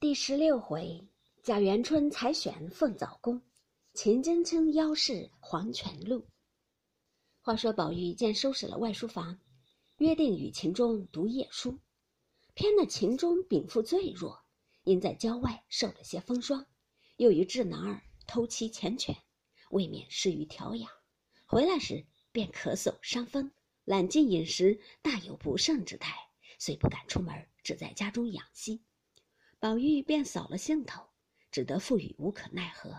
第十六回，贾元春采选凤藻宫，秦真卿邀试黄泉路。话说宝玉见收拾了外书房，约定与秦钟读夜书。偏那秦钟禀赋最弱，因在郊外受了些风霜，又与智囊儿偷妻缱绻，未免失于调养。回来时便咳嗽伤风，懒进饮食，大有不胜之态，遂不敢出门，只在家中养息。宝玉便扫了兴头，只得赋予无可奈何，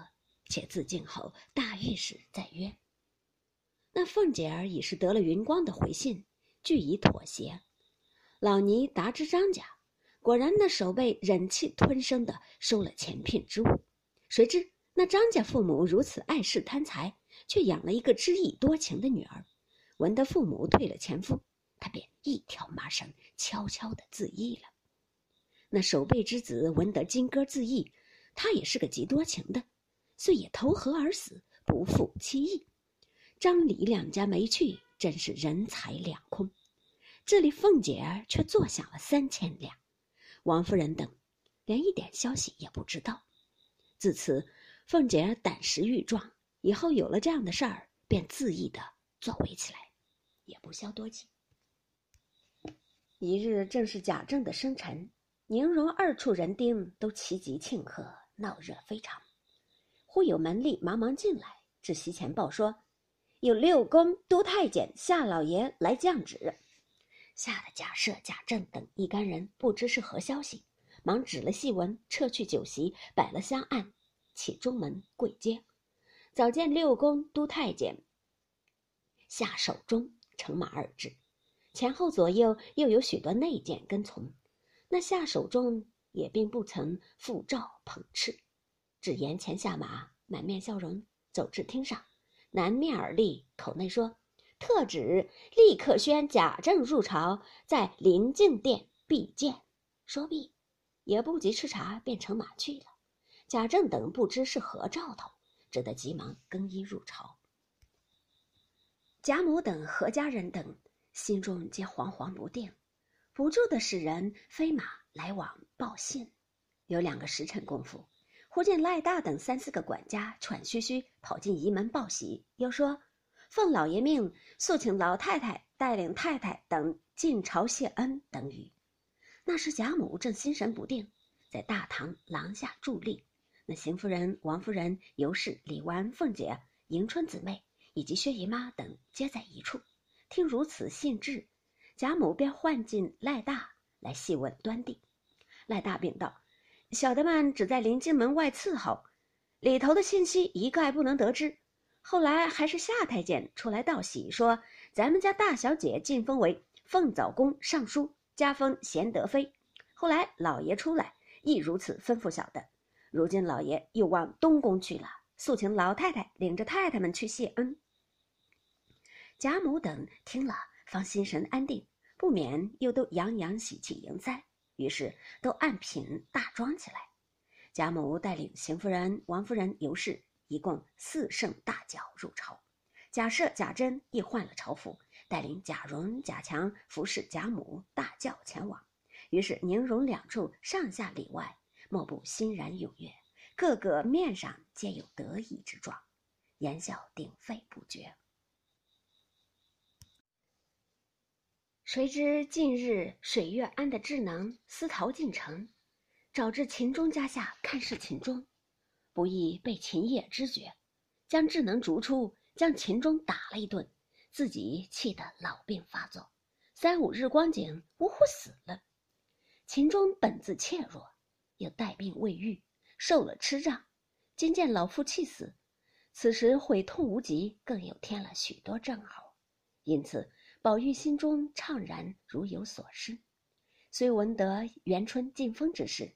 且自尽后大御时再约。那凤姐儿已是得了云光的回信，俱已妥协。老尼达知张家，果然那守备忍气吞声的收了前聘之物。谁知那张家父母如此爱世贪财，却养了一个知意多情的女儿。闻得父母退了前夫，他便一条麻绳，悄悄的自缢了。那守备之子闻得金戈自缢，他也是个极多情的，遂也投河而死，不负妻意。张李两家没去，真是人财两空。这里凤姐儿却坐享了三千两，王夫人等连一点消息也不知道。自此，凤姐儿胆识愈壮，以后有了这样的事儿，便恣意的作为起来，也不消多计。一日正是贾政的生辰。宁荣二处人丁都齐集庆贺，闹热非常。忽有门吏忙忙进来，至席前报说，有六宫都太监夏老爷来降旨。吓得贾赦、贾政等一干人不知是何消息，忙指了戏文，撤去酒席，摆了香案，起中门跪接。早见六宫都太监夏守忠乘马而至，前后左右又有许多内监跟从。那夏守忠也并不曾复诏捧斥，只言前下马，满面笑容走至厅上，南面而立，口内说：“特旨立刻宣贾政入朝，在临静殿必见。”说毕，也不及吃茶，便乘马去了。贾政等不知是何兆头，只得急忙更衣入朝。贾母等何家人等心中皆惶惶不定。不住的使人飞马来往报信，有两个时辰功夫，忽见赖大等三四个管家喘吁吁跑进仪门报喜，又说：“奉老爷命，速请老太太带领太太等进朝谢恩。”等语。那时贾母正心神不定，在大堂廊下伫立，那邢夫人、王夫人、尤氏、李纨、凤姐、迎春姊妹以及薛姨妈等皆在一处，听如此信致。贾母便唤进赖大来细问端地，赖大禀道：“小的们只在临京门外伺候，里头的信息一概不能得知。后来还是夏太监出来道喜，说咱们家大小姐晋封为凤藻宫尚书，加封贤德妃。后来老爷出来亦如此吩咐小的。如今老爷又往东宫去了，速请老太太领着太太们去谢恩。”贾母等听了，方心神安定。不免又都洋洋喜气迎灾，于是都按品大装起来。贾母带领邢夫人、王夫人、尤氏，一共四圣大轿入朝。贾赦、贾珍亦换了朝服，带领贾蓉、贾强服侍贾母大轿前往。于是宁荣两处上下里外，莫不欣然踊跃，个个面上皆有得意之状，言笑鼎沸不绝。谁知近日水月庵的智囊私逃进城，找至秦钟家下看视秦钟，不意被秦业知觉，将智能逐出，将秦钟打了一顿，自己气得老病发作，三五日光景，呜呼死了。秦钟本自怯弱，又带病未愈，受了痴障，今见老父气死，此时悔痛无极，更有添了许多症候，因此。宝玉心中怅然，如有所失。虽闻得元春进封之事，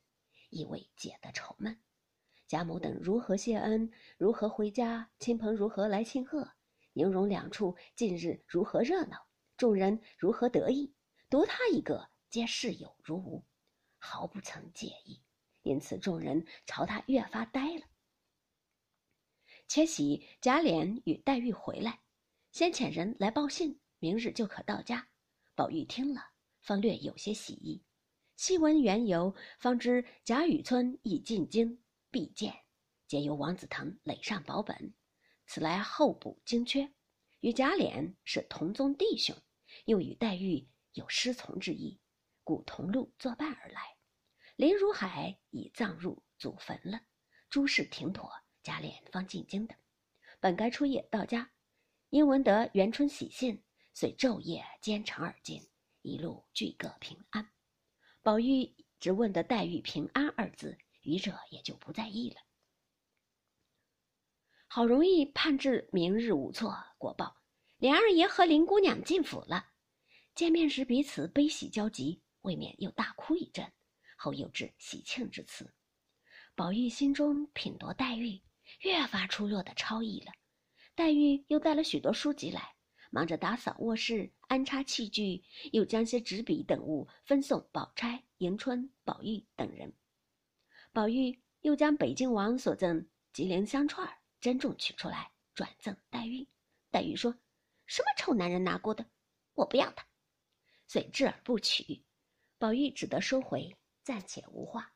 亦未解得愁闷。贾母等如何谢恩，如何回家，亲朋如何来庆贺，宁荣两处近日如何热闹，众人如何得意，独他一个皆视有如无，毫不曾介意。因此众人朝他越发呆了。且喜贾琏与黛玉回来，先遣人来报信。明日就可到家，宝玉听了，方略有些喜意。细闻缘由，方知贾雨村已进京必见，皆由王子腾垒上保本，此来候补京缺，与贾琏是同宗弟兄，又与黛玉有师从之意，故同路作伴而来。林如海已葬入祖坟了，诸事停妥，贾琏方进京的。本该初夜到家，因闻得元春喜信，遂昼夜兼程而进，一路俱各平安。宝玉只问得黛玉平安二字，余者也就不在意了。好容易盼至明日无错，果报琏二爷和林姑娘进府了。见面时彼此悲喜交集，未免又大哭一阵，后又至喜庆之词。宝玉心中品夺黛玉，越发出落的超逸了。黛玉又带了许多书籍来。忙着打扫卧室、安插器具，又将些纸笔等物分送宝钗、迎春、宝玉等人。宝玉又将北京王所赠吉林香串珍重取出来，转赠黛玉。黛玉说：“什么臭男人拿过的，我不要它。”遂置而不取。宝玉只得收回，暂且无话。